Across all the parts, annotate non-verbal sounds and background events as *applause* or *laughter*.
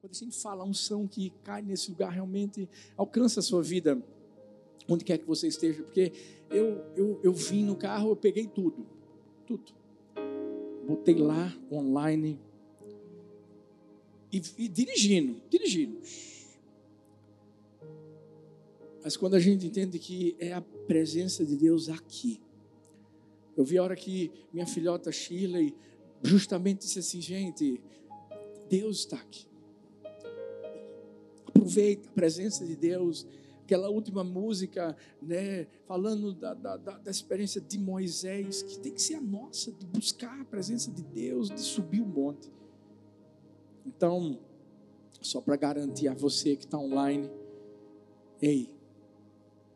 Quando a gente fala a unção que cai nesse lugar, realmente alcança a sua vida, onde quer que você esteja. Porque eu, eu, eu vim no carro, eu peguei tudo. Tudo. Botei lá, online. E, e dirigindo, dirigindo. Mas quando a gente entende que é a presença de Deus aqui. Eu vi a hora que minha filhota Shirley justamente disse assim, gente, Deus está aqui. Aproveita a presença de Deus. Aquela última música, né, falando da, da, da experiência de Moisés, que tem que ser a nossa, de buscar a presença de Deus, de subir o monte. Então, só para garantir a você que está online, ei,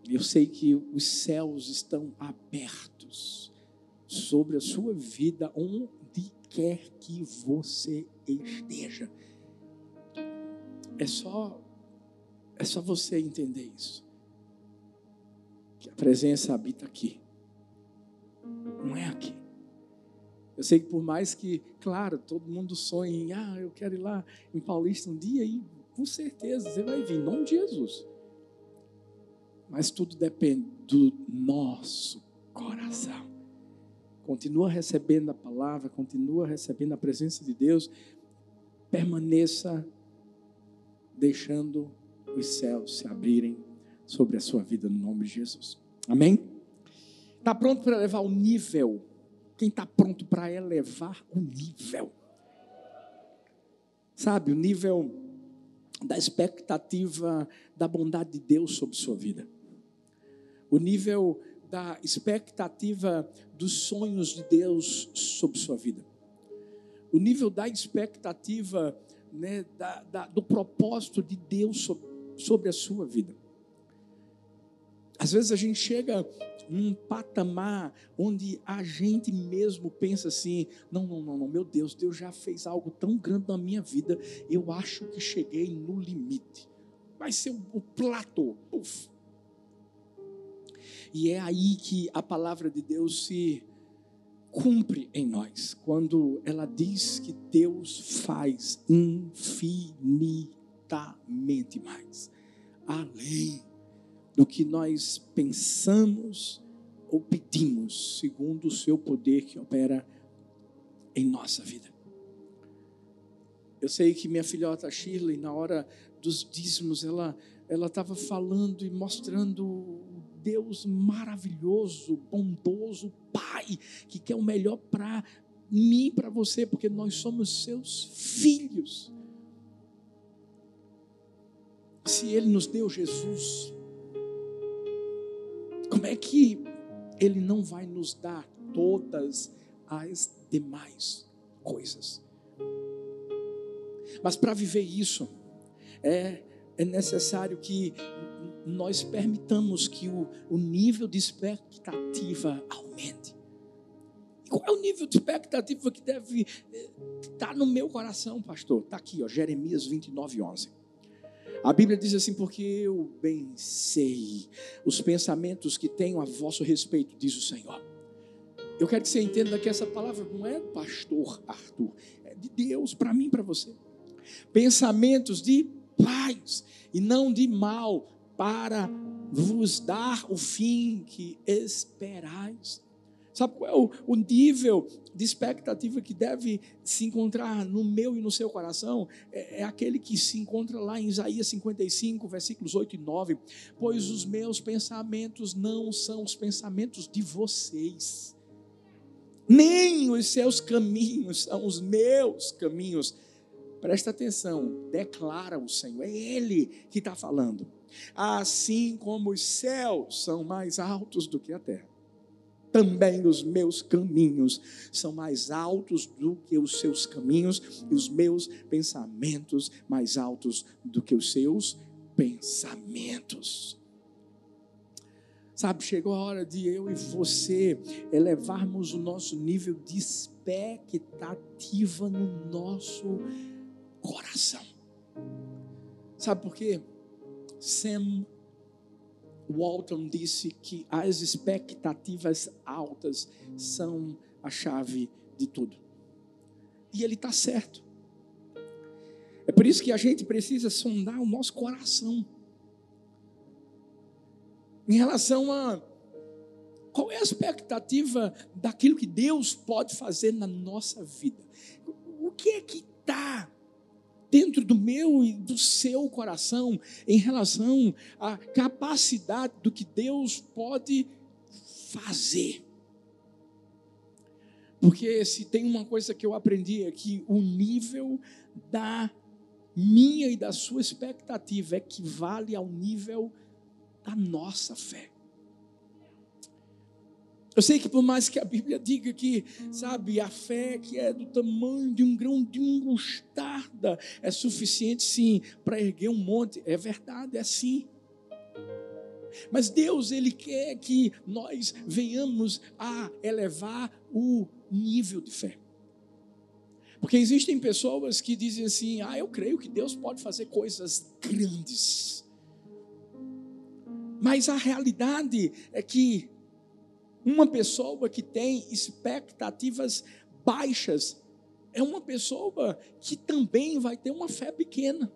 eu sei que os céus estão abertos sobre a sua vida, onde quer que você esteja. É só é só você entender isso. Que a presença habita aqui. Não é aqui. Eu sei que por mais que, claro, todo mundo sonha em, ah, eu quero ir lá em Paulista um dia e com certeza você vai vir, em nome de Jesus. Mas tudo depende do nosso coração. Continua recebendo a palavra, continua recebendo a presença de Deus. Permaneça deixando os céus se abrirem sobre a sua vida no nome de Jesus. Amém? Está pronto para elevar o nível? Quem está pronto para elevar o nível? Sabe, o nível da expectativa da bondade de Deus sobre sua vida. O nível da expectativa dos sonhos de Deus sobre sua vida. O nível da expectativa né, da, da, do propósito de Deus sobre sobre a sua vida. Às vezes a gente chega num patamar onde a gente mesmo pensa assim: não, não, não, não, meu Deus, Deus já fez algo tão grande na minha vida, eu acho que cheguei no limite. Vai ser o, o platô. Uf. E é aí que a palavra de Deus se cumpre em nós, quando ela diz que Deus faz infinitamente infinitamente mais, além do que nós pensamos ou pedimos, segundo o seu poder que opera em nossa vida. Eu sei que minha filhota Shirley, na hora dos dízimos, ela ela estava falando e mostrando Deus maravilhoso, bondoso, Pai, que quer o melhor para mim, para você, porque nós somos seus filhos se Ele nos deu Jesus, como é que Ele não vai nos dar todas as demais coisas? Mas para viver isso, é, é necessário que nós permitamos que o, o nível de expectativa aumente. Qual é o nível de expectativa que deve estar eh, tá no meu coração, pastor? Está aqui, ó, Jeremias 29, 11. A Bíblia diz assim: porque eu bem sei os pensamentos que tenho a vosso respeito, diz o Senhor. Eu quero que você entenda que essa palavra não é do pastor Arthur, é de Deus para mim e para você. Pensamentos de paz e não de mal, para vos dar o fim que esperais. Sabe qual é o, o nível de expectativa que deve se encontrar no meu e no seu coração? É, é aquele que se encontra lá em Isaías 55, versículos 8 e 9. Pois os meus pensamentos não são os pensamentos de vocês, nem os seus caminhos são os meus caminhos. Presta atenção, declara o Senhor, é Ele que está falando. Assim como os céus são mais altos do que a terra também os meus caminhos são mais altos do que os seus caminhos, e os meus pensamentos mais altos do que os seus pensamentos. Sabe, chegou a hora de eu e você elevarmos o nosso nível de expectativa no nosso coração. Sabe por quê? Sam Walton disse que as expectativas altas são a chave de tudo. E ele está certo. É por isso que a gente precisa sondar o nosso coração. Em relação a qual é a expectativa daquilo que Deus pode fazer na nossa vida? O que é que está dentro do meu e do seu coração em relação à capacidade do que Deus pode fazer? Porque se tem uma coisa que eu aprendi é que o nível da minha e da sua expectativa equivale ao nível da nossa fé. Eu sei que por mais que a Bíblia diga que, sabe, a fé que é do tamanho de um grão de mostarda é suficiente sim para erguer um monte, é verdade, é sim. Mas Deus, Ele quer que nós venhamos a elevar o nível de fé. Porque existem pessoas que dizem assim: ah, eu creio que Deus pode fazer coisas grandes. Mas a realidade é que uma pessoa que tem expectativas baixas é uma pessoa que também vai ter uma fé pequena.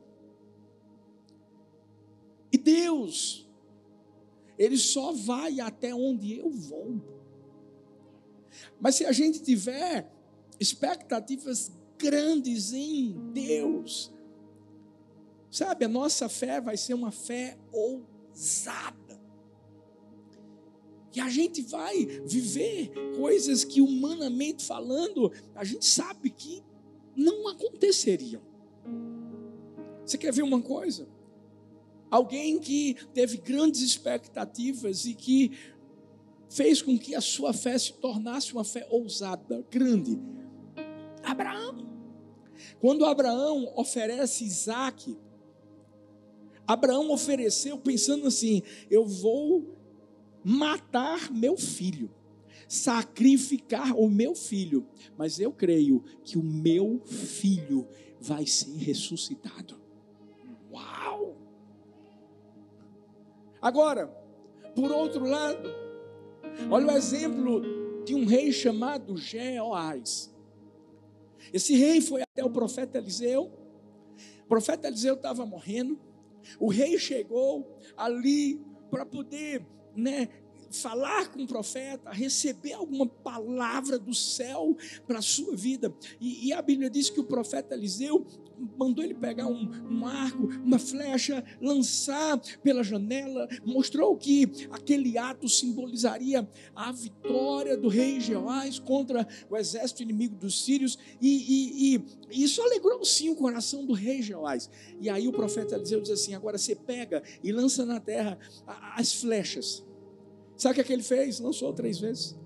E Deus, Ele só vai até onde eu vou. Mas se a gente tiver expectativas grandes em Deus. Sabe, a nossa fé vai ser uma fé ousada. E a gente vai viver coisas que, humanamente falando, a gente sabe que não aconteceriam. Você quer ver uma coisa? Alguém que teve grandes expectativas e que fez com que a sua fé se tornasse uma fé ousada, grande. Abraão. Quando Abraão oferece Isaac, Abraão ofereceu pensando assim: eu vou matar meu filho, sacrificar o meu filho, mas eu creio que o meu filho vai ser ressuscitado. Uau! Agora, por outro lado, olha o exemplo de um rei chamado Jeoás. Esse rei foi até o profeta Eliseu. O profeta Eliseu estava morrendo. O rei chegou ali para poder, né, falar com o profeta, receber alguma palavra do céu para a sua vida. E, e, a Bíblia diz que o profeta Eliseu mandou ele pegar um, um arco, uma flecha, lançar pela janela, mostrou que aquele ato simbolizaria a vitória do rei Jeoás contra o exército inimigo dos sírios, e, e, e isso alegrou sim o coração do rei Jeoás. E aí o profeta Eliseu diz assim: agora você pega e lança na terra as flechas. Sabe o que, é que ele fez? Lançou três vezes.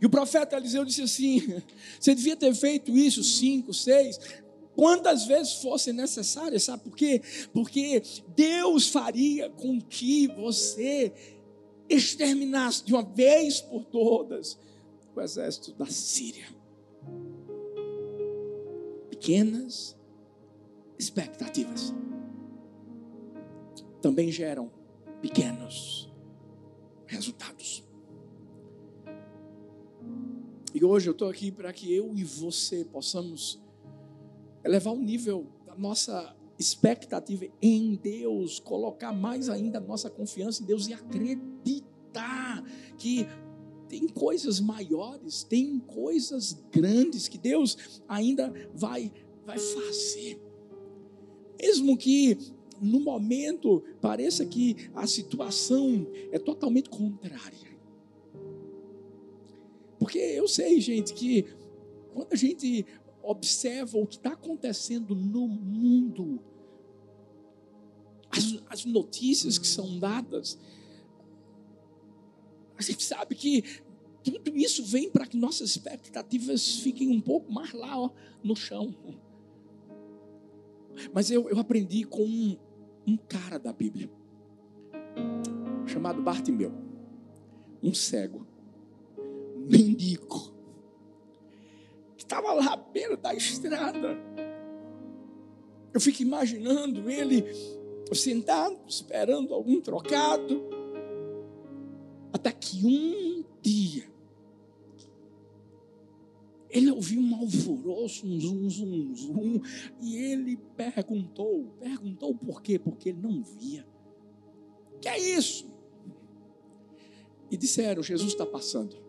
E o profeta Eliseu disse assim: *laughs* você devia ter feito isso cinco, seis, quantas vezes fossem necessárias, sabe por quê? Porque Deus faria com que você exterminasse de uma vez por todas o exército da Síria. Pequenas expectativas também geram pequenos resultados. E hoje eu estou aqui para que eu e você possamos elevar o nível da nossa expectativa em Deus, colocar mais ainda a nossa confiança em Deus e acreditar que tem coisas maiores, tem coisas grandes que Deus ainda vai vai fazer. Mesmo que no momento pareça que a situação é totalmente contrária. Porque eu sei, gente, que quando a gente observa o que está acontecendo no mundo, as, as, notícias que são dadas, a gente sabe que tudo isso vem para que nossas expectativas fiquem um pouco mais lá ó, no chão. Mas eu, eu aprendi com um, um cara da Bíblia, chamado Bartimeu, um cego mendigo, que estava lá à beira da estrada. Eu fico imaginando ele sentado, esperando algum trocado, até que um dia ele ouvi um alvoroço, um zum, zum, zum, e ele perguntou, perguntou por quê? Porque ele não via. Que é isso? E disseram, Jesus está passando.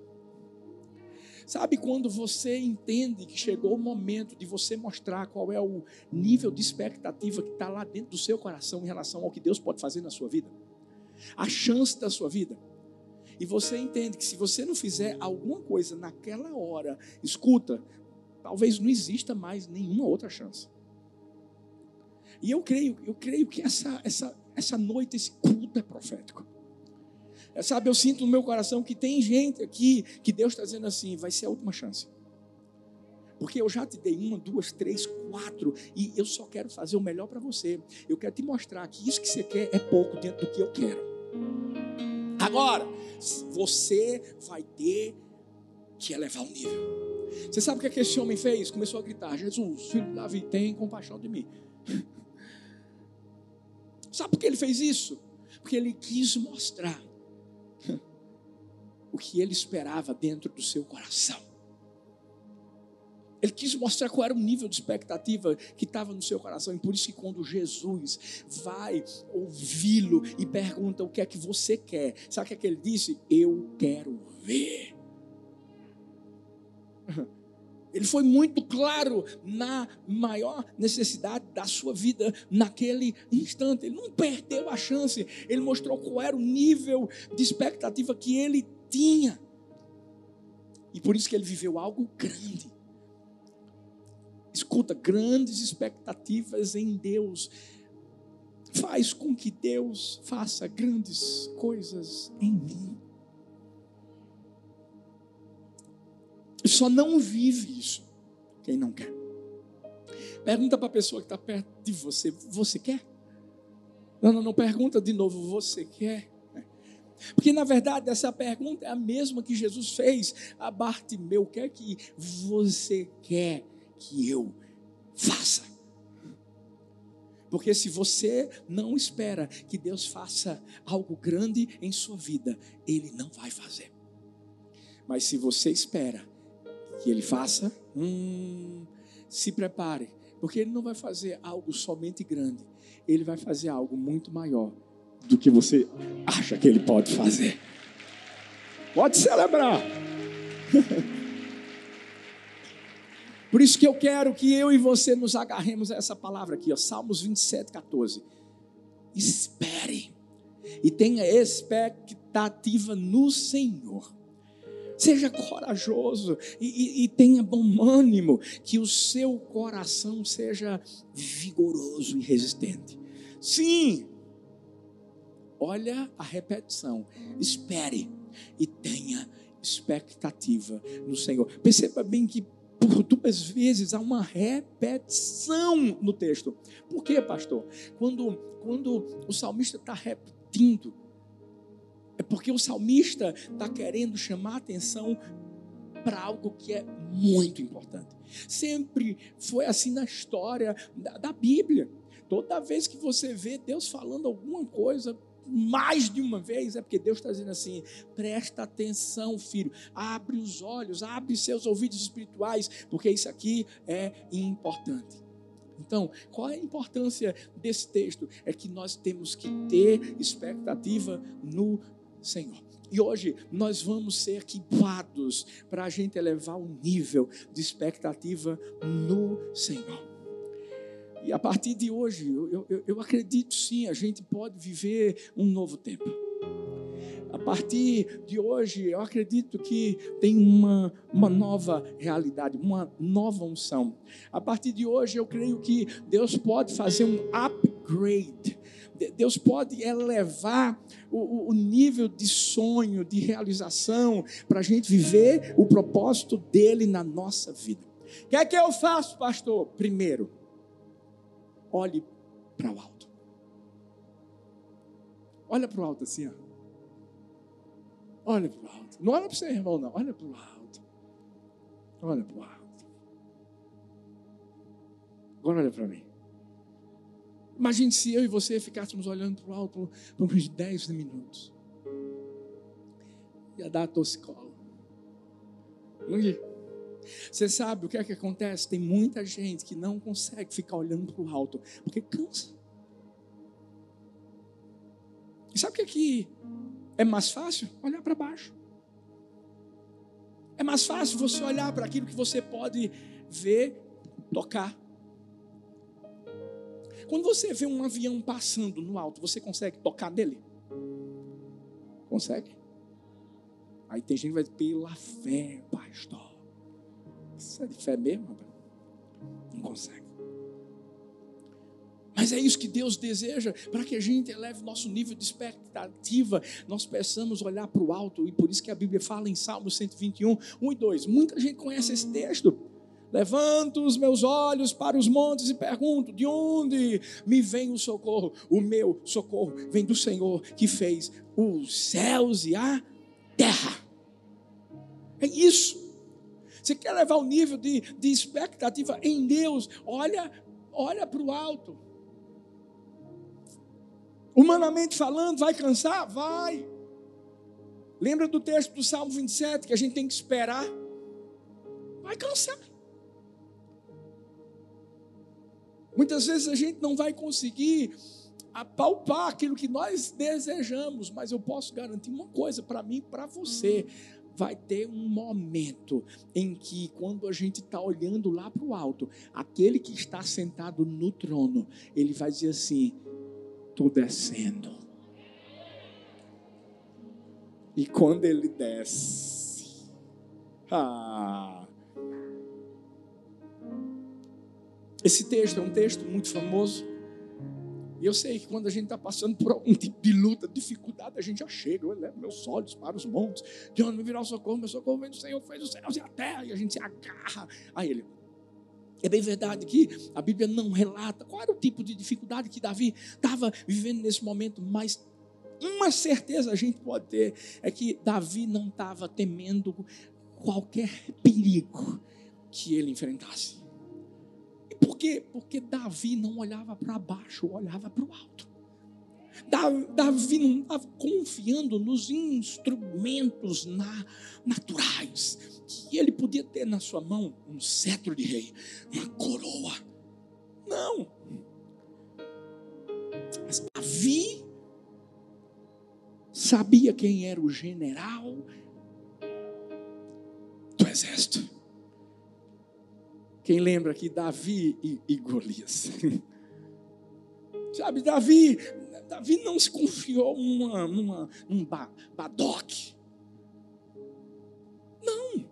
Sabe quando você entende que chegou o momento de você mostrar qual é o nível de expectativa que está lá dentro do seu coração em relação ao que Deus pode fazer na sua vida? A chance da sua vida. E você entende que se você não fizer alguma coisa naquela hora, escuta, talvez não exista mais nenhuma outra chance. E eu creio, eu creio que essa, essa, essa noite, esse culto é profético. É, sabe, eu sinto no meu coração que tem gente aqui que Deus está dizendo assim: vai ser a última chance. Porque eu já te dei uma, duas, três, quatro, e eu só quero fazer o melhor para você. Eu quero te mostrar que isso que você quer é pouco dentro do que eu quero. Agora, você vai ter que elevar o nível. Você sabe o que, é que esse homem fez? Começou a gritar: Jesus, filho de Davi, tem compaixão de mim. *laughs* Sabe por que ele fez isso? Porque ele quis mostrar o que ele esperava dentro do seu coração. Ele quis mostrar qual era o nível de expectativa que estava no seu coração. E por isso que quando Jesus vai ouvi-lo e pergunta o que é que você quer, sabe o que, é que ele disse? Eu quero ver. *laughs* Ele foi muito claro na maior necessidade da sua vida naquele instante. Ele não perdeu a chance. Ele mostrou qual era o nível de expectativa que ele tinha. E por isso que ele viveu algo grande. Escuta, grandes expectativas em Deus faz com que Deus faça grandes coisas em mim. Só não vive isso quem não quer. Pergunta para a pessoa que está perto de você: Você quer? Não, não, não. Pergunta de novo: Você quer? Porque na verdade essa pergunta é a mesma que Jesus fez a Bartimeu: O que é que você quer que eu faça? Porque se você não espera que Deus faça algo grande em sua vida, Ele não vai fazer. Mas se você espera que Ele faça, hum, se prepare, porque Ele não vai fazer algo somente grande, Ele vai fazer algo muito maior do que você acha que Ele pode fazer. Pode celebrar. *laughs* Por isso que eu quero que eu e você nos agarremos a essa palavra aqui, ó, Salmos 27, 14. Espere e tenha expectativa no Senhor. Seja corajoso e, e, e, tenha bom ânimo, que o seu coração seja vigoroso e resistente. Sim, olha a repetição. Espere e tenha expectativa no Senhor. Perceba bem que por duas vezes há uma repetição no texto. Por quê, pastor? Quando, quando o salmista está repetindo, é porque o salmista está querendo chamar atenção para algo que é muito importante. Sempre foi assim na história da, da Bíblia. Toda vez que você vê Deus falando alguma coisa, mais de uma vez, é porque Deus está dizendo assim: presta atenção, filho, abre os olhos, abre seus ouvidos espirituais, porque isso aqui é importante. Então, qual é a importância desse texto? É que nós temos que ter expectativa no Senhor. E hoje nós vamos ser equipados para a gente elevar o nível de expectativa no Senhor. E a partir de hoje, eu, eu, eu acredito sim, a gente pode viver um novo tempo. A partir de hoje, eu acredito que tem uma, uma nova realidade, uma nova unção. A partir de hoje, eu creio que Deus pode fazer um upgrade Deus pode elevar o, o nível de sonho, de realização, para a gente viver o propósito dele na nossa vida. O que é que eu faço, pastor? Primeiro, olhe para o alto. Olha para o alto assim, ó. Olha para o alto. Não olha para o seu irmão, não. Olha para o alto. Olha para o alto. Agora olha para mim. Imagine se eu e você ficássemos olhando para o alto por uns 10 minutos. Ia dar a toscola. Não ia. Você sabe o que é que acontece? Tem muita gente que não consegue ficar olhando para o alto, porque cansa. E sabe o que, é que é mais fácil? Olhar para baixo. É mais fácil você olhar para aquilo que você pode ver, tocar. Quando você vê um avião passando no alto, você consegue tocar nele? Consegue? Aí tem gente que vai pela fé, pastor. Isso é de fé mesmo? Não consegue. Mas é isso que Deus deseja, para que a gente eleve nosso nível de expectativa, nós peçamos olhar para o alto, e por isso que a Bíblia fala em Salmo 121, 1 e 2. Muita gente conhece esse texto. Levanto os meus olhos para os montes e pergunto: de onde me vem o socorro? O meu socorro vem do Senhor que fez os céus e a terra. É isso. Você quer levar o nível de, de expectativa em Deus? Olha, olha para o alto. Humanamente falando, vai cansar? Vai. Lembra do texto do Salmo 27 que a gente tem que esperar? Vai cansar. Muitas vezes a gente não vai conseguir apalpar aquilo que nós desejamos, mas eu posso garantir uma coisa para mim para você vai ter um momento em que, quando a gente está olhando lá para o alto, aquele que está sentado no trono, ele vai dizer assim: estou descendo. E quando ele desce, ah, esse texto é um texto muito famoso. E eu sei que quando a gente está passando por algum tipo de luta, dificuldade, a gente já chega, eu levo meus olhos para os montes, de onde me virá o socorro, meu socorro vem do Senhor, fez os céus e a terra, e a gente se agarra a Ele. É bem verdade que a Bíblia não relata qual era o tipo de dificuldade que Davi estava vivendo nesse momento, mas uma certeza a gente pode ter é que Davi não estava temendo qualquer perigo que ele enfrentasse. Por quê? Porque Davi não olhava para baixo, olhava para o alto. Davi não estava confiando nos instrumentos na, naturais que ele podia ter na sua mão um cetro de rei, uma coroa. Não. Mas Davi sabia quem era o general do exército. Quem lembra aqui Davi e, e Golias? *laughs* Sabe, Davi, Davi não se confiou numa, numa, num badoque. Não.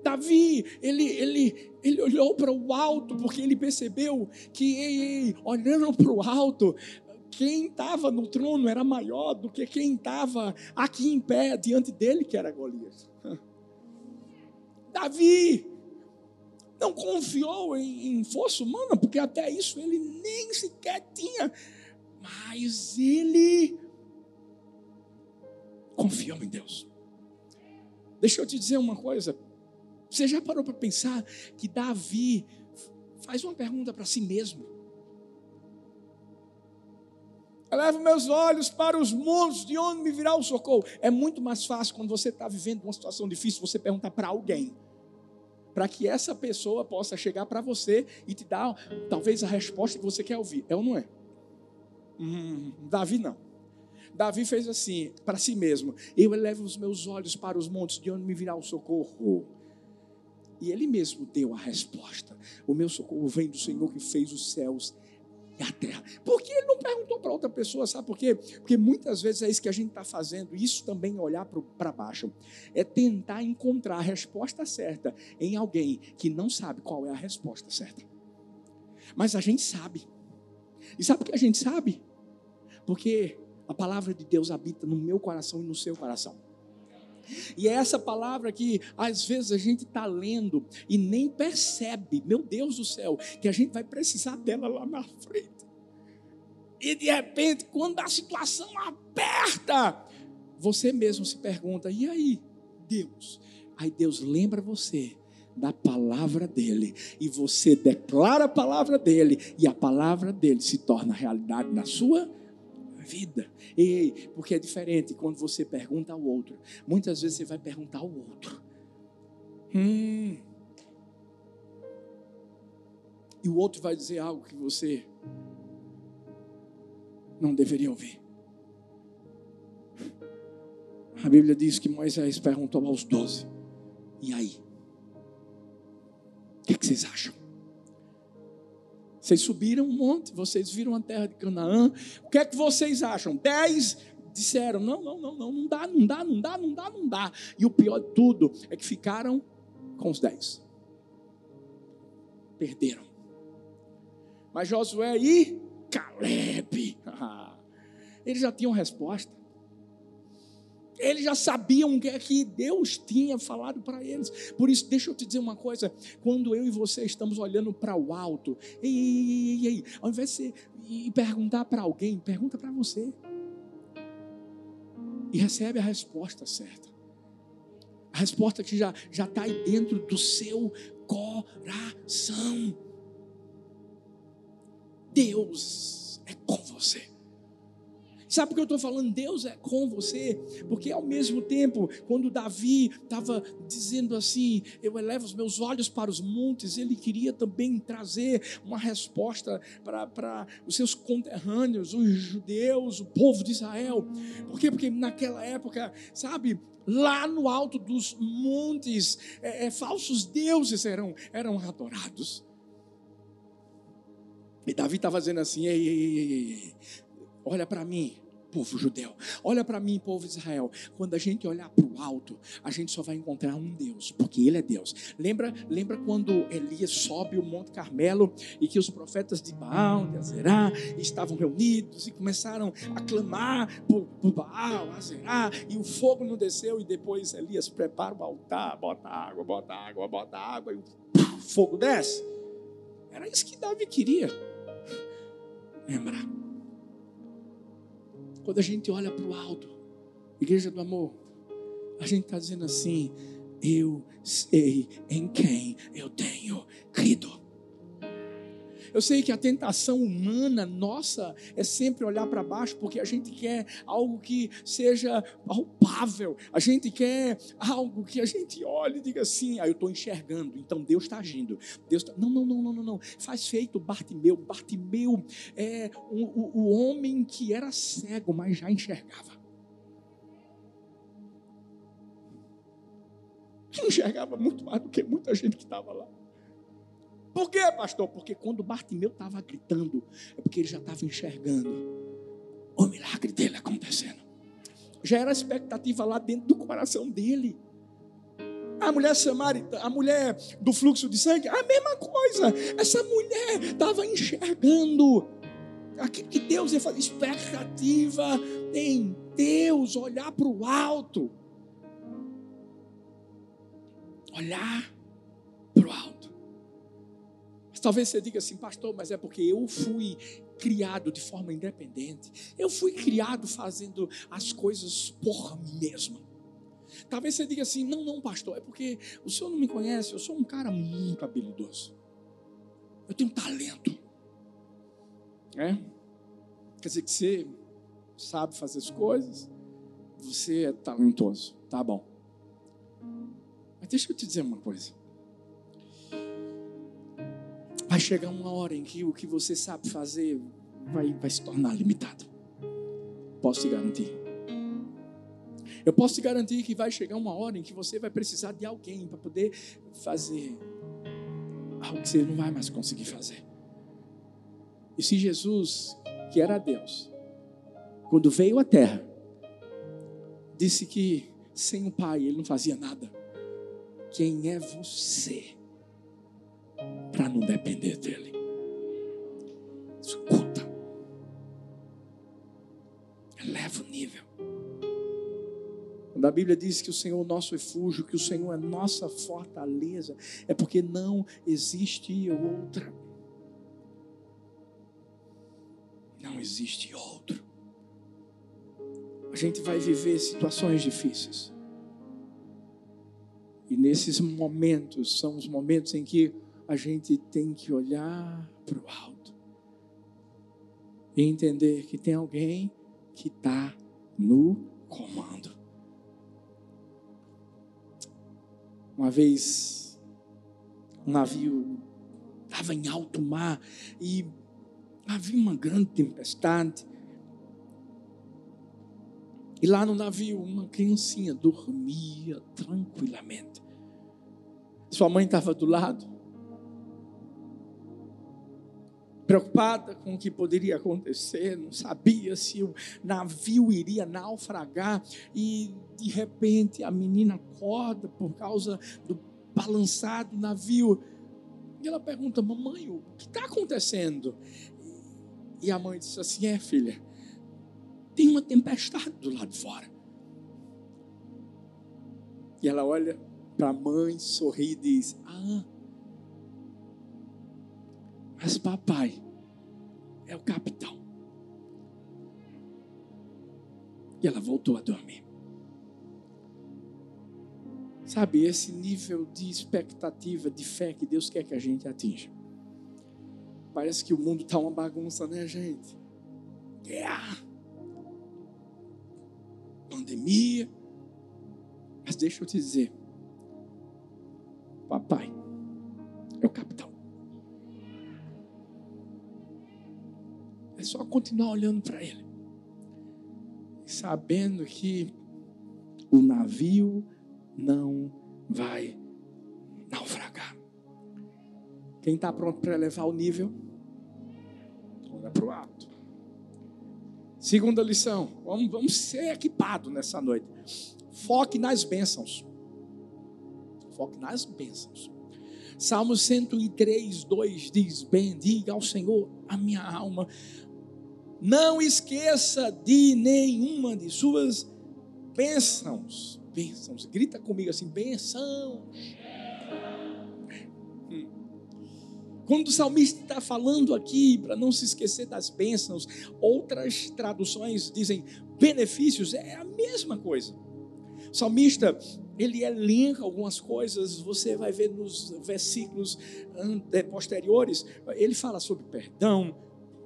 Davi, ele, ele, ele olhou para o alto, porque ele percebeu que, olhando para o alto, quem estava no trono era maior do que quem estava aqui em pé diante dele, que era Golias. Davi não confiou em, em força humana, porque até isso ele nem sequer tinha, mas ele confiou em Deus. Deixa eu te dizer uma coisa. Você já parou para pensar que Davi faz uma pergunta para si mesmo? Eu levo meus olhos para os montes, de onde me virá o socorro. É muito mais fácil quando você está vivendo uma situação difícil, você perguntar para alguém para que essa pessoa possa chegar para você e te dar talvez a resposta que você quer ouvir. É ou não é? Hum, Davi não. Davi fez assim para si mesmo: Eu elevo os meus olhos para os montes, de onde me virá o socorro. E ele mesmo deu a resposta: O meu socorro vem do Senhor que fez os céus e a terra. Por que ele não perguntou para outra pessoa? Sabe por quê? Porque muitas vezes é isso que a gente está fazendo. Isso também é olhar para baixo. É tentar encontrar a resposta certa em alguém que não sabe qual é a resposta certa. Mas a gente sabe. E sabe por que a gente sabe? Porque a palavra de Deus habita no meu coração e no seu coração. E é essa palavra que às vezes a gente está lendo e nem percebe, meu Deus do céu, que a gente vai precisar dela lá na frente. E de repente, quando a situação aperta, você mesmo se pergunta: e aí, Deus? Aí Deus lembra você da palavra dele e você declara a palavra dele e a palavra dele se torna realidade na sua vida vida. Ei, porque é diferente quando você pergunta ao outro. Muitas vezes você vai perguntar ao outro. Hum. E o outro vai dizer algo que você não deveria ouvir. A Bíblia diz que Moisés perguntou aos doze: E aí? O que, é que vocês acham? Vocês subiram um monte, vocês viram a terra de Canaã. O que é que vocês acham? Dez disseram: não, não, não, não, não dá, não dá, não dá, não dá, não dá. E o pior de tudo é que ficaram com os dez. Perderam. Mas Josué e Caleb, *laughs* eles já tinham resposta. Eles já sabiam o que é Deus tinha falado para eles. Por isso, deixa eu te dizer uma coisa: quando eu e você estamos olhando para o alto, ei, ei, ei, ei, ao invés de você perguntar para alguém, pergunta para você. E recebe a resposta certa. A resposta que já está aí dentro do seu coração. Deus é com você. Sabe por que eu estou falando? Deus é com você, porque ao mesmo tempo, quando Davi estava dizendo assim: Eu elevo os meus olhos para os montes, ele queria também trazer uma resposta para os seus conterrâneos, os judeus, o povo de Israel. Por quê? Porque naquela época, sabe, lá no alto dos montes, é, é, falsos deuses eram, eram adorados. E Davi estava dizendo assim: ei, ei, ei, ei, olha para mim, povo judeu, olha para mim, povo de Israel. Quando a gente olhar para o alto, a gente só vai encontrar um Deus, porque Ele é Deus. Lembra, lembra quando Elias sobe o Monte Carmelo e que os profetas de Baal, de Azerá, estavam reunidos e começaram a clamar por, por Baal, Azerá, e o fogo não desceu, e depois Elias prepara o altar, bota água, bota água, bota água, e o fogo desce. Era isso que Davi queria. Lembra? Quando a gente olha para o alto, igreja do amor, a gente está dizendo assim: eu sei em quem eu tenho crido. Eu sei que a tentação humana nossa é sempre olhar para baixo, porque a gente quer algo que seja palpável, a gente quer algo que a gente olhe e diga assim: ah, eu estou enxergando, então Deus está agindo. Deus tá... Não, não, não, não, não, não. Faz feito Bartimeu. Bartimeu é o, o, o homem que era cego, mas já enxergava. enxergava muito mais do que muita gente que estava lá. Por quê, pastor? Porque quando Bartimeu estava gritando, é porque ele já estava enxergando o milagre dele acontecendo. Já era expectativa lá dentro do coração dele. A mulher samaritana, a mulher do fluxo de sangue, a mesma coisa. Essa mulher estava enxergando aquilo que Deus ia fazer, expectativa em Deus, olhar para o alto. Olhar para o alto. Talvez você diga assim, pastor, mas é porque eu fui criado de forma independente. Eu fui criado fazendo as coisas por mim mesmo. Talvez você diga assim, não, não, pastor, é porque o senhor não me conhece, eu sou um cara muito habilidoso. Eu tenho talento. É? Quer dizer que você sabe fazer as coisas, você é talentoso, tá bom. Mas deixa eu te dizer uma coisa. Vai chegar uma hora em que o que você sabe fazer vai, vai se tornar limitado. Posso te garantir. Eu posso te garantir que vai chegar uma hora em que você vai precisar de alguém para poder fazer algo que você não vai mais conseguir fazer. E se Jesus, que era Deus, quando veio à terra, disse que sem o Pai ele não fazia nada, quem é você para não depender dele. Escuta. Eleva o nível. Quando a Bíblia diz que o Senhor é o nosso refúgio, que o Senhor é nossa fortaleza, é porque não existe outra. Não existe outro. A gente vai viver situações difíceis. E nesses momentos são os momentos em que a gente tem que olhar para o alto e entender que tem alguém que está no comando. Uma vez, um navio estava em alto mar e havia uma grande tempestade. E lá no navio, uma criancinha dormia tranquilamente. Sua mãe estava do lado, preocupada com o que poderia acontecer, não sabia se o navio iria naufragar, e de repente a menina acorda por causa do balançar do navio. E ela pergunta: Mamãe, o que está acontecendo? E a mãe disse assim: É, filha, tem uma tempestade do lado de fora. E ela olha para a mãe, sorri e diz: Ah, mas papai é o capitão. E ela voltou a dormir. Sabe, esse nível de expectativa, de fé que Deus quer que a gente atinja. Parece que o mundo está uma bagunça, né, gente? Guerra pandemia. Mas deixa eu te dizer, continuar olhando para ele, sabendo que o navio não vai naufragar. Quem está pronto para elevar o nível? Olha para o alto. Segunda lição, vamos, vamos ser equipados nessa noite. Foque nas bênçãos. Foque nas bênçãos. Salmo 103, 2 diz: Bendiga ao Senhor a minha alma. Não esqueça de nenhuma de suas bênçãos. Bênçãos. Grita comigo assim: bênçãos. Quando o salmista está falando aqui, para não se esquecer das bênçãos, outras traduções dizem benefícios, é a mesma coisa. O salmista, ele elenca algumas coisas, você vai ver nos versículos posteriores, ele fala sobre perdão,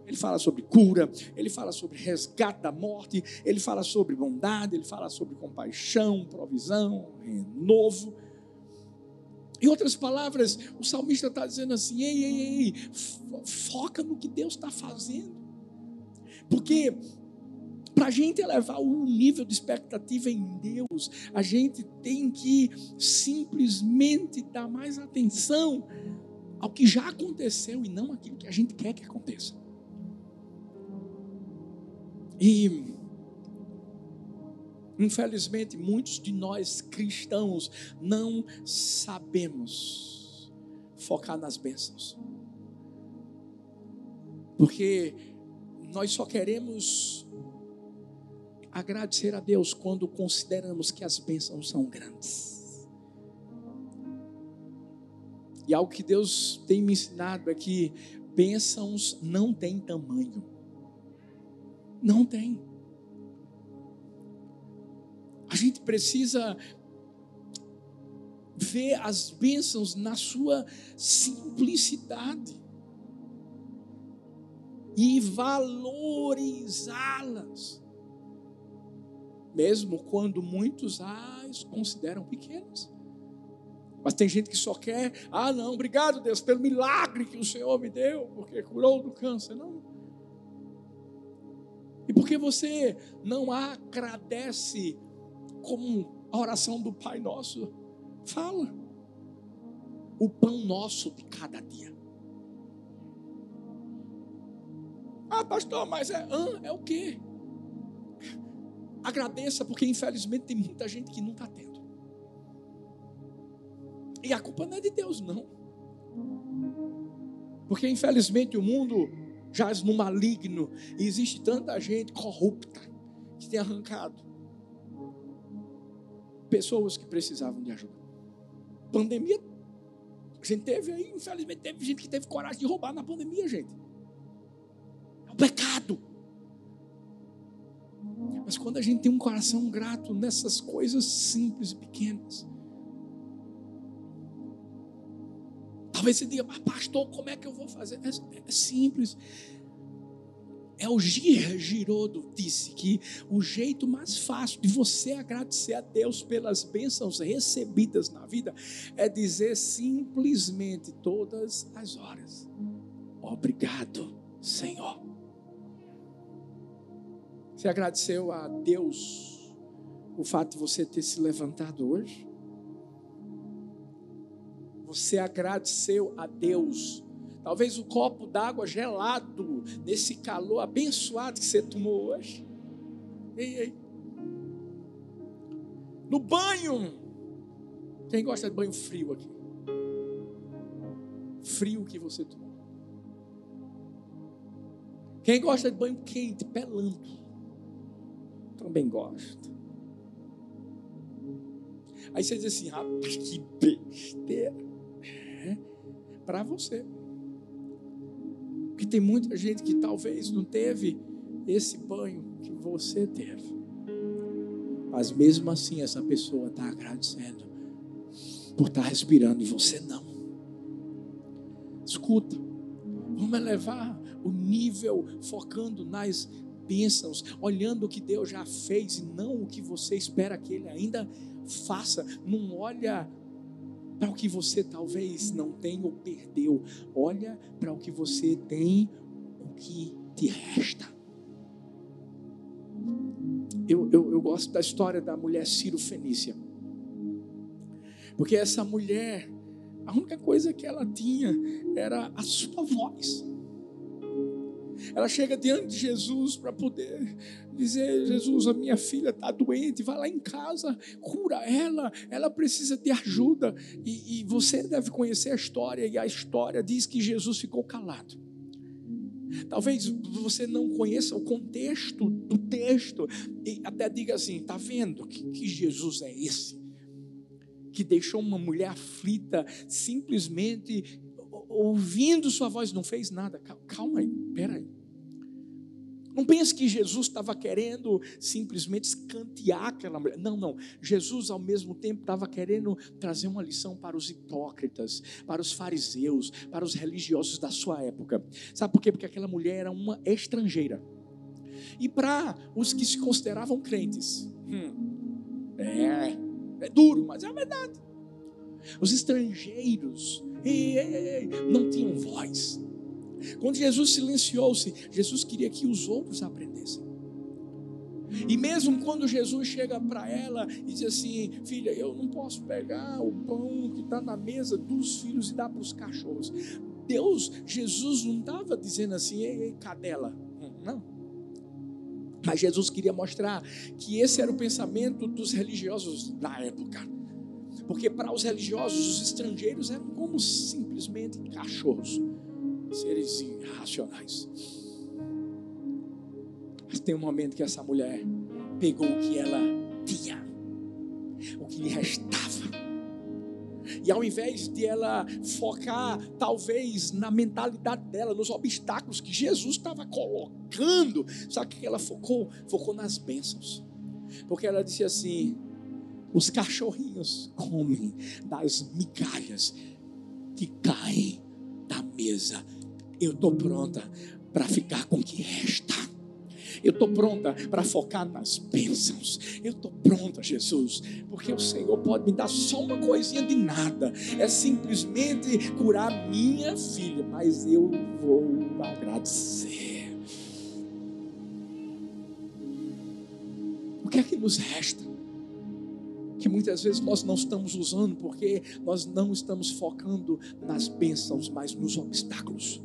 ele fala sobre cura, ele fala sobre resgate da morte, ele fala sobre bondade, ele fala sobre compaixão, provisão, renovo. Em outras palavras, o salmista está dizendo assim: ei, ei, ei, foca no que Deus está fazendo. Porque para a gente elevar o nível de expectativa em Deus, a gente tem que simplesmente dar mais atenção ao que já aconteceu e não aquilo que a gente quer que aconteça. E Infelizmente, muitos de nós cristãos não sabemos focar nas bênçãos. Porque nós só queremos agradecer a Deus quando consideramos que as bênçãos são grandes. E algo que Deus tem me ensinado é que bênçãos não têm tamanho. Não tem. A gente precisa ver as bênçãos na sua simplicidade e valorizá-las, mesmo quando muitos as consideram pequenas. Mas tem gente que só quer, ah, não, obrigado Deus pelo milagre que o Senhor me deu, porque curou do câncer. Não. E porque você não agradece como a oração do Pai Nosso fala. O pão nosso de cada dia. Ah, pastor, mas é, ah, é o quê? Agradeça, porque infelizmente tem muita gente que não está tendo. E a culpa não é de Deus, não. Porque infelizmente o mundo jaz no maligno e existe tanta gente corrupta que tem arrancado pessoas que precisavam de ajuda. Pandemia, a gente teve aí, infelizmente, teve gente que teve coragem de roubar na pandemia, gente. É um pecado. Mas quando a gente tem um coração grato nessas coisas simples e pequenas, talvez você diga, mas pastor, como é que eu vou fazer? É, é simples. É o Gir Girodo disse que o jeito mais fácil de você agradecer a Deus pelas bênçãos recebidas na vida é dizer simplesmente todas as horas: Obrigado, Senhor. Você agradeceu a Deus o fato de você ter se levantado hoje? Você agradeceu a Deus Talvez o copo d'água gelado, nesse calor abençoado que você tomou hoje. Ei, ei. No banho. Quem gosta de banho frio aqui? Frio que você tomou. Quem gosta de banho quente, pelando? Também gosta. Aí você diz assim, rapaz, que besteira. É, para você. Porque tem muita gente que talvez não teve esse banho que você teve. Mas mesmo assim, essa pessoa está agradecendo por estar tá respirando e você não. Escuta, vamos elevar o nível focando nas bênçãos, olhando o que Deus já fez e não o que você espera que Ele ainda faça. Não olha para o que você talvez não tenha ou perdeu. Olha para o que você tem, o que te resta. Eu, eu, eu gosto da história da mulher Ciro Fenícia. Porque essa mulher, a única coisa que ela tinha era a sua voz. Ela chega diante de Jesus para poder dizer: Jesus, a minha filha está doente, vai lá em casa, cura ela, ela precisa de ajuda. E, e você deve conhecer a história, e a história diz que Jesus ficou calado. Talvez você não conheça o contexto do texto e até diga assim: está vendo que, que Jesus é esse? Que deixou uma mulher aflita simplesmente ouvindo sua voz, não fez nada. Calma aí, peraí. Não pense que Jesus estava querendo simplesmente escantear aquela mulher. Não, não. Jesus, ao mesmo tempo, estava querendo trazer uma lição para os hipócritas, para os fariseus, para os religiosos da sua época. Sabe por quê? Porque aquela mulher era uma estrangeira. E para os que se consideravam crentes, hum, é, é duro, mas é a verdade. Os estrangeiros ei, ei, ei, não tinham voz. Quando Jesus silenciou-se, Jesus queria que os outros aprendessem. E mesmo quando Jesus chega para ela e diz assim: Filha, eu não posso pegar o pão que está na mesa dos filhos e dar para os cachorros. Deus, Jesus não estava dizendo assim: Ei, ei, cadela. Não. Mas Jesus queria mostrar que esse era o pensamento dos religiosos da época. Porque para os religiosos, os estrangeiros eram como simplesmente cachorros seres irracionais. Mas tem um momento que essa mulher pegou o que ela tinha, o que lhe restava. E ao invés de ela focar, talvez, na mentalidade dela, nos obstáculos que Jesus estava colocando, sabe o que ela focou? Focou nas bênçãos. Porque ela disse assim: os cachorrinhos comem das migalhas que caem da mesa eu estou pronta para ficar com o que resta. Eu estou pronta para focar nas bênçãos. Eu estou pronta, Jesus, porque o Senhor pode me dar só uma coisinha de nada. É simplesmente curar minha filha, mas eu vou agradecer. O que é que nos resta? Que muitas vezes nós não estamos usando porque nós não estamos focando nas bênçãos, mas nos obstáculos.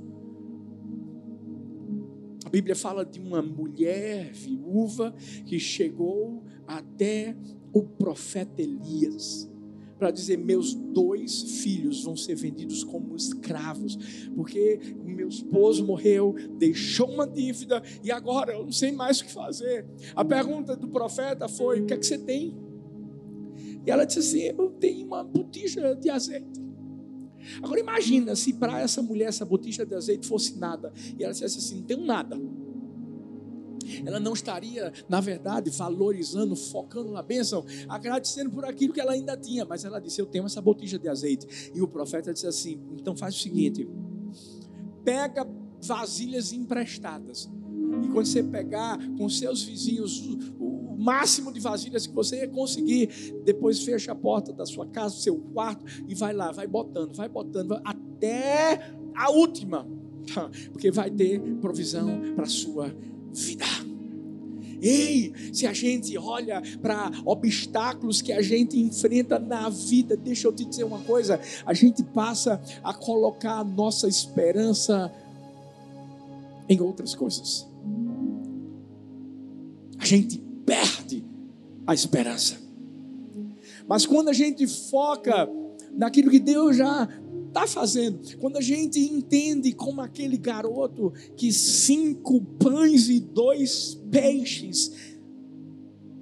A Bíblia fala de uma mulher viúva que chegou até o profeta Elias para dizer: Meus dois filhos vão ser vendidos como escravos, porque o meu esposo morreu, deixou uma dívida e agora eu não sei mais o que fazer. A pergunta do profeta foi: O que é que você tem? E ela disse assim: Eu tenho uma botija de azeite. Agora imagina se para essa mulher essa botija de azeite fosse nada e ela dissesse assim: não tenho nada. Ela não estaria, na verdade, valorizando, focando na bênção, agradecendo por aquilo que ela ainda tinha, mas ela disse: Eu tenho essa botija de azeite. E o profeta disse assim: Então faz o seguinte, pega vasilhas emprestadas E quando você pegar com seus vizinhos máximo de vasilhas que você conseguir, depois fecha a porta da sua casa, do seu quarto e vai lá, vai botando, vai botando até a última, *laughs* porque vai ter provisão para a sua vida. Ei, se a gente olha para obstáculos que a gente enfrenta na vida, deixa eu te dizer uma coisa: a gente passa a colocar a nossa esperança em outras coisas. A gente a esperança. Mas quando a gente foca naquilo que Deus já está fazendo. Quando a gente entende como aquele garoto que cinco pães e dois peixes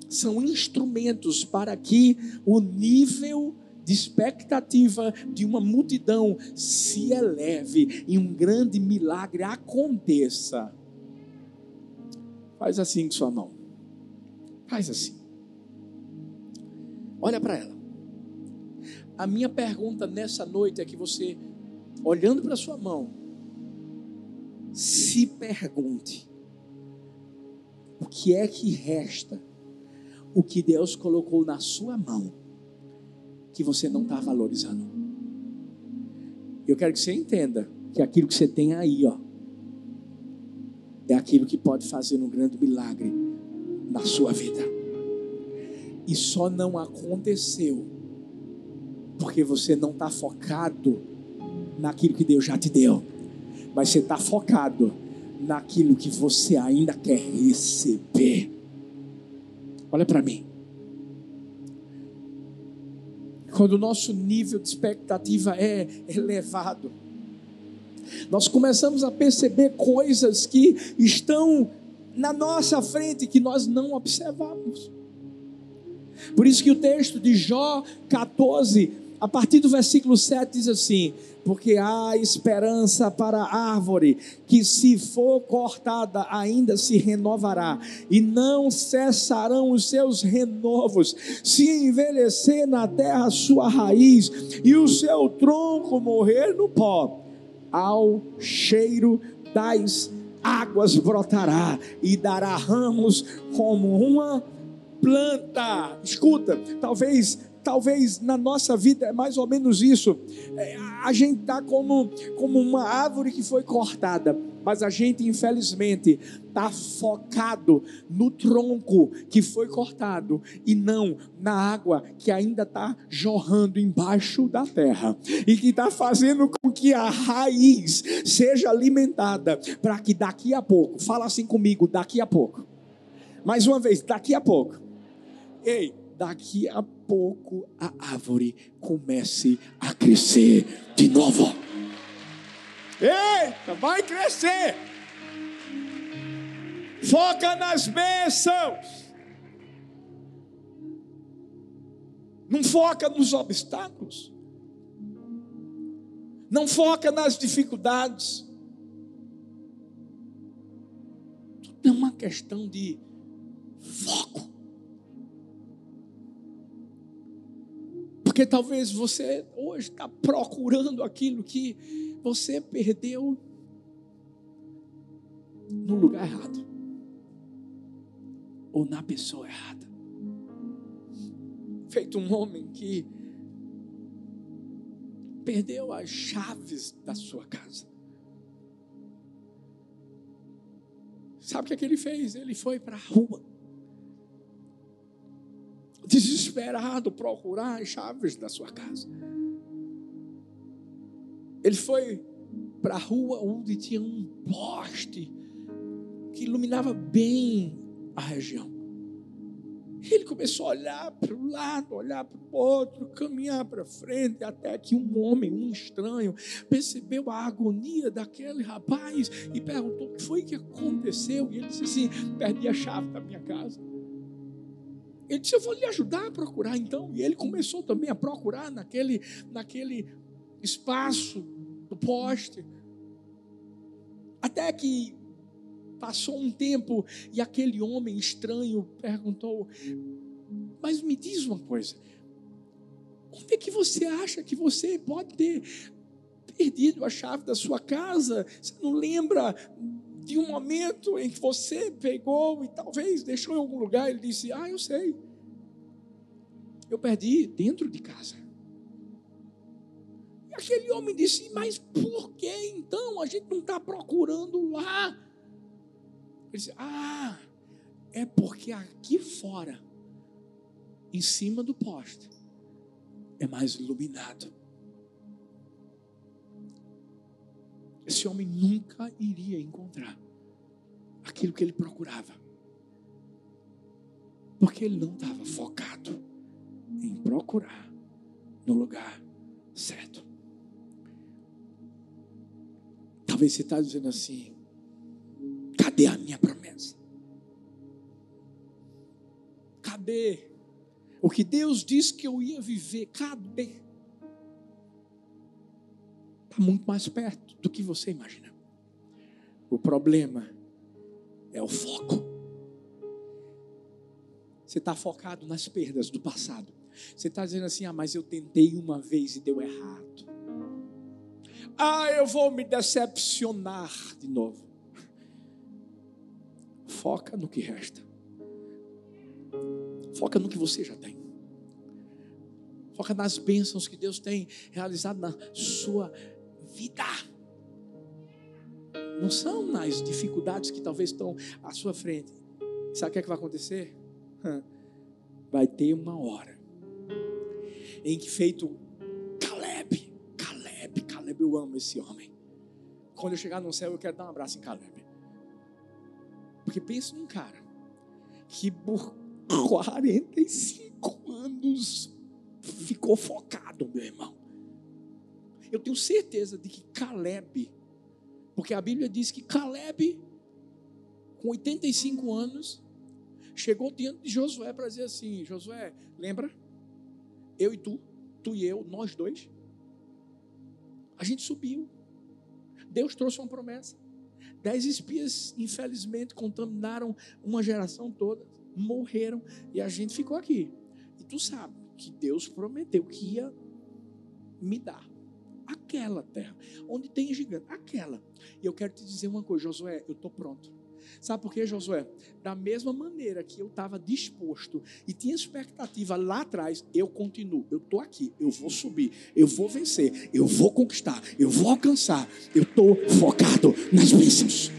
são instrumentos para que o nível de expectativa de uma multidão se eleve e um grande milagre aconteça. Faz assim com sua mão. Faz assim. Olha para ela. A minha pergunta nessa noite é que você, olhando para sua mão, se pergunte: o que é que resta? O que Deus colocou na sua mão que você não está valorizando? Eu quero que você entenda que aquilo que você tem aí, ó, é aquilo que pode fazer um grande milagre na sua vida. E só não aconteceu porque você não está focado naquilo que Deus já te deu, mas você está focado naquilo que você ainda quer receber. Olha para mim. Quando o nosso nível de expectativa é elevado, nós começamos a perceber coisas que estão na nossa frente que nós não observamos. Por isso que o texto de Jó 14 a partir do versículo 7 diz assim: Porque há esperança para a árvore, que se for cortada ainda se renovará, e não cessarão os seus renovos, se envelhecer na terra sua raiz, e o seu tronco morrer no pó, ao cheiro das águas brotará, e dará ramos como uma planta. Escuta, talvez Talvez na nossa vida é mais ou menos isso. É, a gente está como, como uma árvore que foi cortada, mas a gente, infelizmente, está focado no tronco que foi cortado e não na água que ainda está jorrando embaixo da terra e que está fazendo com que a raiz seja alimentada para que daqui a pouco, fala assim comigo, daqui a pouco. Mais uma vez, daqui a pouco. Ei, daqui a pouco a árvore comece a crescer de novo. Eita, vai crescer. Foca nas bênçãos. Não foca nos obstáculos. Não foca nas dificuldades. Tudo é uma questão de foco. Porque talvez você hoje está procurando aquilo que você perdeu no lugar errado ou na pessoa errada. Feito um homem que perdeu as chaves da sua casa. Sabe o que, é que ele fez? Ele foi para a rua desesperado procurar as chaves da sua casa. Ele foi para a rua onde tinha um poste que iluminava bem a região. Ele começou a olhar para o lado, olhar para o outro, caminhar para frente, até que um homem, um estranho, percebeu a agonia daquele rapaz e perguntou: O que foi que aconteceu? E ele disse assim: Perdi a chave da minha casa. Ele disse: Eu vou lhe ajudar a procurar então. E ele começou também a procurar naquele, naquele espaço do poste. Até que passou um tempo e aquele homem estranho perguntou: Mas me diz uma coisa. Onde é que você acha que você pode ter perdido a chave da sua casa? Você não lembra de um momento em que você pegou e talvez deixou em algum lugar, ele disse: Ah, eu sei. Eu perdi dentro de casa. E aquele homem disse: Mas por que então a gente não está procurando lá? Ele disse: Ah, é porque aqui fora, em cima do poste, é mais iluminado. Esse homem nunca iria encontrar aquilo que ele procurava. Porque ele não estava focado em procurar no lugar certo. Talvez você está dizendo assim: cadê a minha promessa? Cadê o que Deus disse que eu ia viver? Cadê? Está muito mais perto do que você imagina. O problema é o foco. Você está focado nas perdas do passado. Você está dizendo assim: ah, mas eu tentei uma vez e deu errado. Ah, eu vou me decepcionar de novo. Foca no que resta. Foca no que você já tem. Foca nas bênçãos que Deus tem realizado na sua vida. Não são nas dificuldades que talvez estão à sua frente. Sabe o que, é que vai acontecer? Vai ter uma hora em que feito Caleb, Caleb, Caleb, eu amo esse homem. Quando eu chegar no céu, eu quero dar um abraço em Caleb. Porque pensa num cara que por 45 anos ficou focado, meu irmão. Eu tenho certeza de que Caleb, porque a Bíblia diz que Caleb, com 85 anos, chegou diante de Josué para dizer assim: Josué, lembra? Eu e tu, tu e eu, nós dois, a gente subiu. Deus trouxe uma promessa. Dez espias, infelizmente, contaminaram uma geração toda, morreram e a gente ficou aqui. E tu sabe que Deus prometeu que ia me dar aquela terra, onde tem gigante, aquela. E eu quero te dizer uma coisa, Josué, eu estou pronto. Sabe por quê, Josué? Da mesma maneira que eu estava disposto e tinha expectativa lá atrás, eu continuo. Eu estou aqui, eu vou subir, eu vou vencer, eu vou conquistar, eu vou alcançar. Eu estou focado nas bênçãos.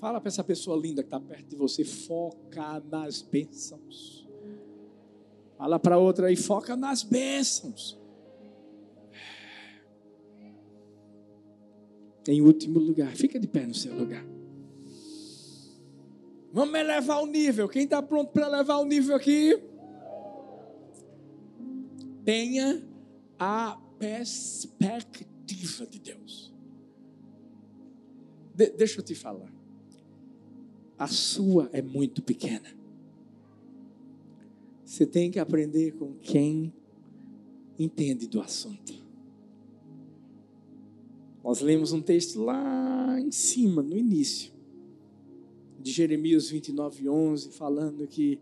Fala para essa pessoa linda que está perto de você, foca nas bênçãos. Fala para outra aí, foca nas bênçãos. Em último lugar, fica de pé no seu lugar. Vamos elevar o nível. Quem está pronto para elevar o nível aqui? Tenha a perspectiva de Deus. De deixa eu te falar. A sua é muito pequena. Você tem que aprender com quem entende do assunto. Nós lemos um texto lá em cima, no início, de Jeremias 29, 11, falando que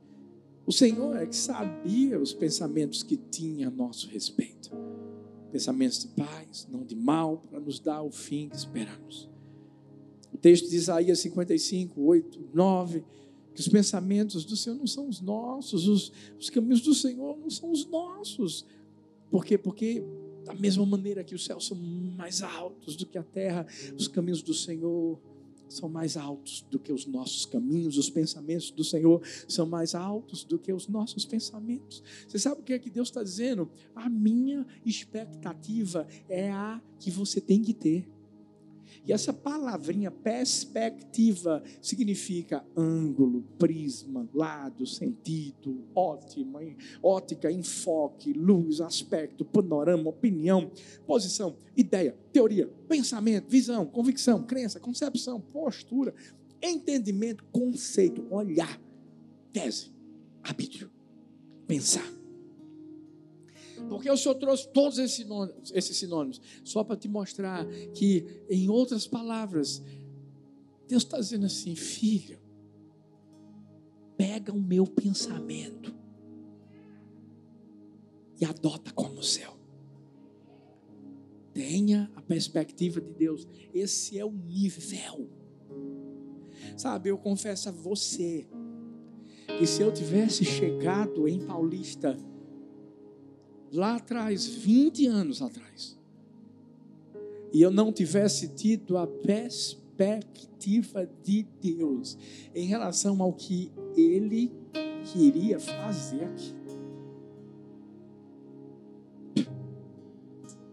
o Senhor é que sabia os pensamentos que tinha a nosso respeito. Pensamentos de paz, não de mal, para nos dar o fim que esperamos. O texto de Isaías 55, 8, 9 que os pensamentos do Senhor não são os nossos, os, os caminhos do Senhor não são os nossos. Por quê? Porque da mesma maneira que os céus são mais altos do que a terra, os caminhos do Senhor são mais altos do que os nossos caminhos, os pensamentos do Senhor são mais altos do que os nossos pensamentos. Você sabe o que é que Deus está dizendo? A minha expectativa é a que você tem que ter. E essa palavrinha perspectiva significa ângulo, prisma, lado, sentido, ótima, ótica, enfoque, luz, aspecto, panorama, opinião, posição, ideia, teoria, pensamento, visão, convicção, crença, concepção, postura, entendimento, conceito, olhar, tese, arbítrio, pensar. Porque o Senhor trouxe todos esses sinônimos, esses sinônimos só para te mostrar que, em outras palavras, Deus está dizendo assim: filho, pega o meu pensamento e adota como céu. Tenha a perspectiva de Deus. Esse é o nível. Sabe, eu confesso a você que se eu tivesse chegado em Paulista lá atrás, 20 anos atrás, e eu não tivesse tido a perspectiva de Deus em relação ao que Ele queria fazer aqui.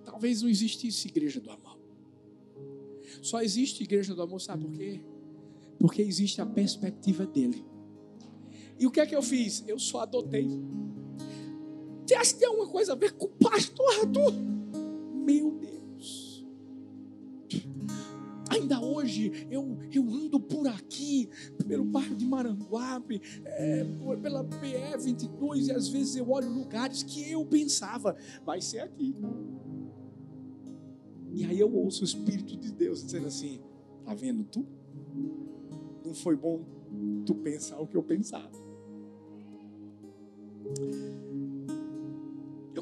Talvez não existisse igreja do amor. Só existe igreja do amor, sabe por quê? Porque existe a perspectiva dele. E o que é que eu fiz? Eu só adotei. Você acha que tem alguma coisa a ver com o pastor Arthur? Meu Deus. Ainda hoje eu, eu ando por aqui, pelo bairro de Maranguape, é, pela PE 22, e às vezes eu olho lugares que eu pensava, vai ser aqui. E aí eu ouço o Espírito de Deus dizendo assim: Está vendo tu? Não foi bom tu pensar o que eu pensava.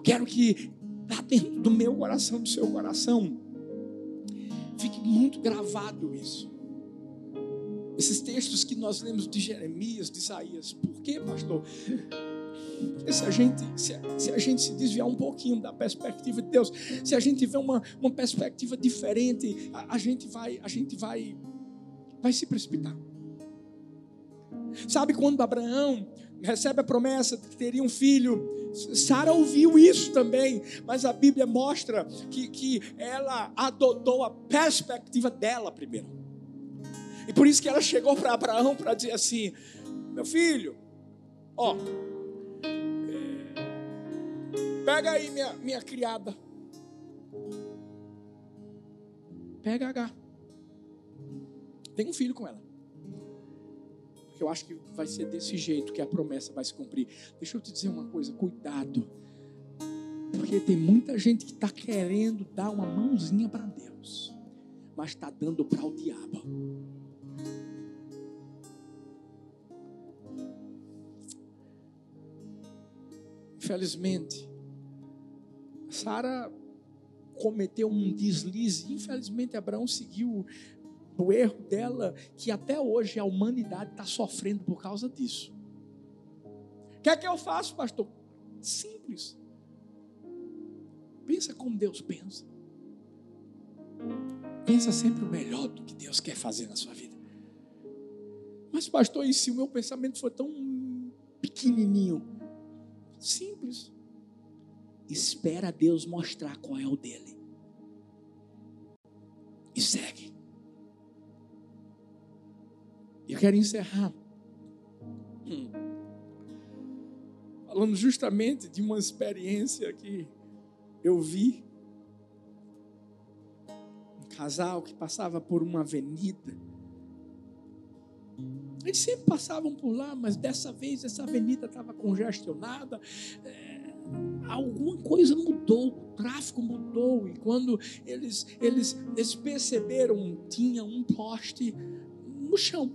Quero que lá dentro do meu coração, do seu coração, fique muito gravado isso. Esses textos que nós lemos de Jeremias, de Isaías. Por quê, pastor? Porque se a gente se, se, a gente se desviar um pouquinho da perspectiva de Deus, se a gente tiver uma, uma perspectiva diferente, a, a gente vai a gente vai vai se precipitar. Sabe quando Abraão recebe a promessa de que teria um filho. Sara ouviu isso também, mas a Bíblia mostra que, que ela adotou a perspectiva dela primeiro. E por isso que ela chegou para Abraão para dizer assim: Meu filho, ó, é, pega aí minha, minha criada, pega H, tem um filho com ela. Porque eu acho que vai ser desse jeito que a promessa vai se cumprir. Deixa eu te dizer uma coisa: cuidado. Porque tem muita gente que está querendo dar uma mãozinha para Deus, mas está dando para o diabo. Infelizmente, Sara cometeu um deslize. Infelizmente, Abraão seguiu o erro dela, que até hoje a humanidade está sofrendo por causa disso. O que é que eu faço, pastor? Simples. Pensa como Deus pensa. Pensa sempre o melhor do que Deus quer fazer na sua vida. Mas, pastor, e se o meu pensamento for tão pequenininho? Simples. Espera Deus mostrar qual é o dele. E segue. Eu quero encerrar hum. falando justamente de uma experiência que eu vi. Um casal que passava por uma avenida. Eles sempre passavam por lá, mas dessa vez essa avenida estava congestionada. É, alguma coisa mudou, o tráfego mudou. E quando eles, eles, eles perceberam, tinha um poste no chão.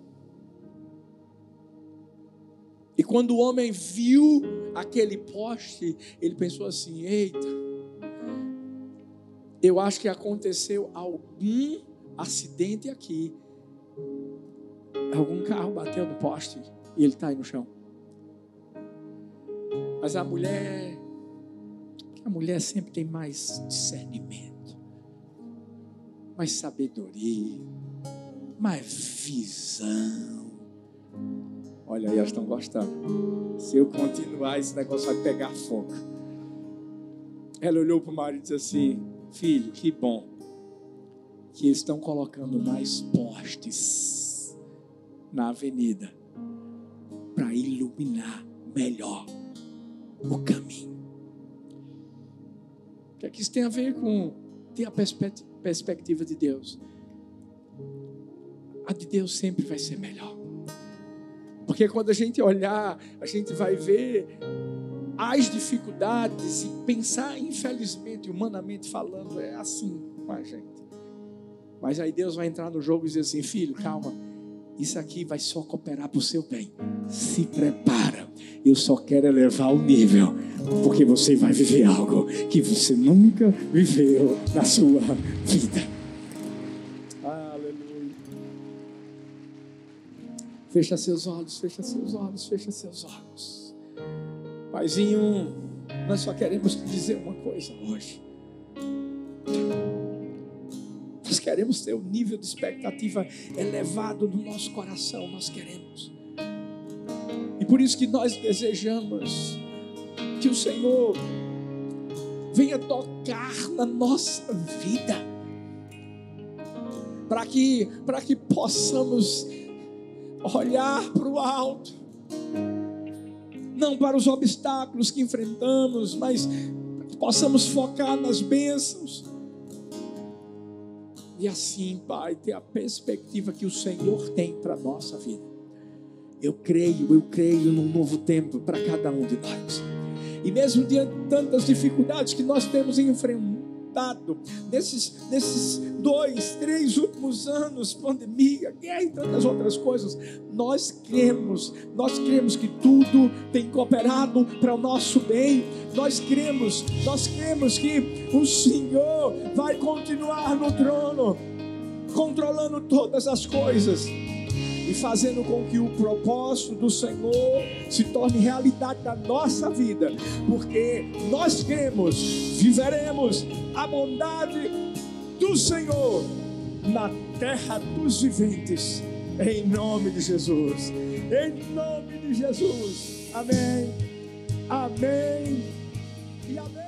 E quando o homem viu aquele poste, ele pensou assim: eita, eu acho que aconteceu algum acidente aqui. Algum carro bateu no poste e ele está aí no chão. Mas a mulher, a mulher sempre tem mais discernimento, mais sabedoria, mais visão. Olha aí, elas estão gostando. Se eu continuar, esse negócio vai pegar fogo. Ela olhou para o marido e disse assim: Filho, que bom que estão colocando mais postes na avenida para iluminar melhor o caminho. O que é que isso tem a ver com ter a perspectiva de Deus? A de Deus sempre vai ser melhor. Porque quando a gente olhar, a gente vai ver as dificuldades e pensar, infelizmente, humanamente falando, é assim com a gente. Mas aí Deus vai entrar no jogo e dizer assim: filho, calma, isso aqui vai só cooperar para o seu bem. Se prepara, eu só quero elevar o nível porque você vai viver algo que você nunca viveu na sua vida. Fecha seus olhos, fecha seus olhos, fecha seus olhos. Paizinho, nós só queremos te dizer uma coisa hoje. Nós queremos ter um nível de expectativa elevado no nosso coração, nós queremos. E por isso que nós desejamos que o Senhor venha tocar na nossa vida, para que, para que possamos olhar para o alto, não para os obstáculos que enfrentamos, mas que possamos focar nas bênçãos. E assim, Pai, ter a perspectiva que o Senhor tem para a nossa vida. Eu creio, eu creio num novo tempo para cada um de nós. E mesmo diante de tantas dificuldades que nós temos enfrentado, nesses, nesses dois, três últimos anos, pandemia, guerra e tantas outras coisas, nós cremos, nós cremos que tudo tem cooperado para o nosso bem. Nós cremos, nós cremos que o Senhor vai continuar no trono, controlando todas as coisas e fazendo com que o propósito do Senhor se torne realidade na nossa vida, porque nós cremos, viveremos a bondade do Senhor na terra dos viventes, em nome de Jesus. Em nome de Jesus. Amém. Amém. E amém.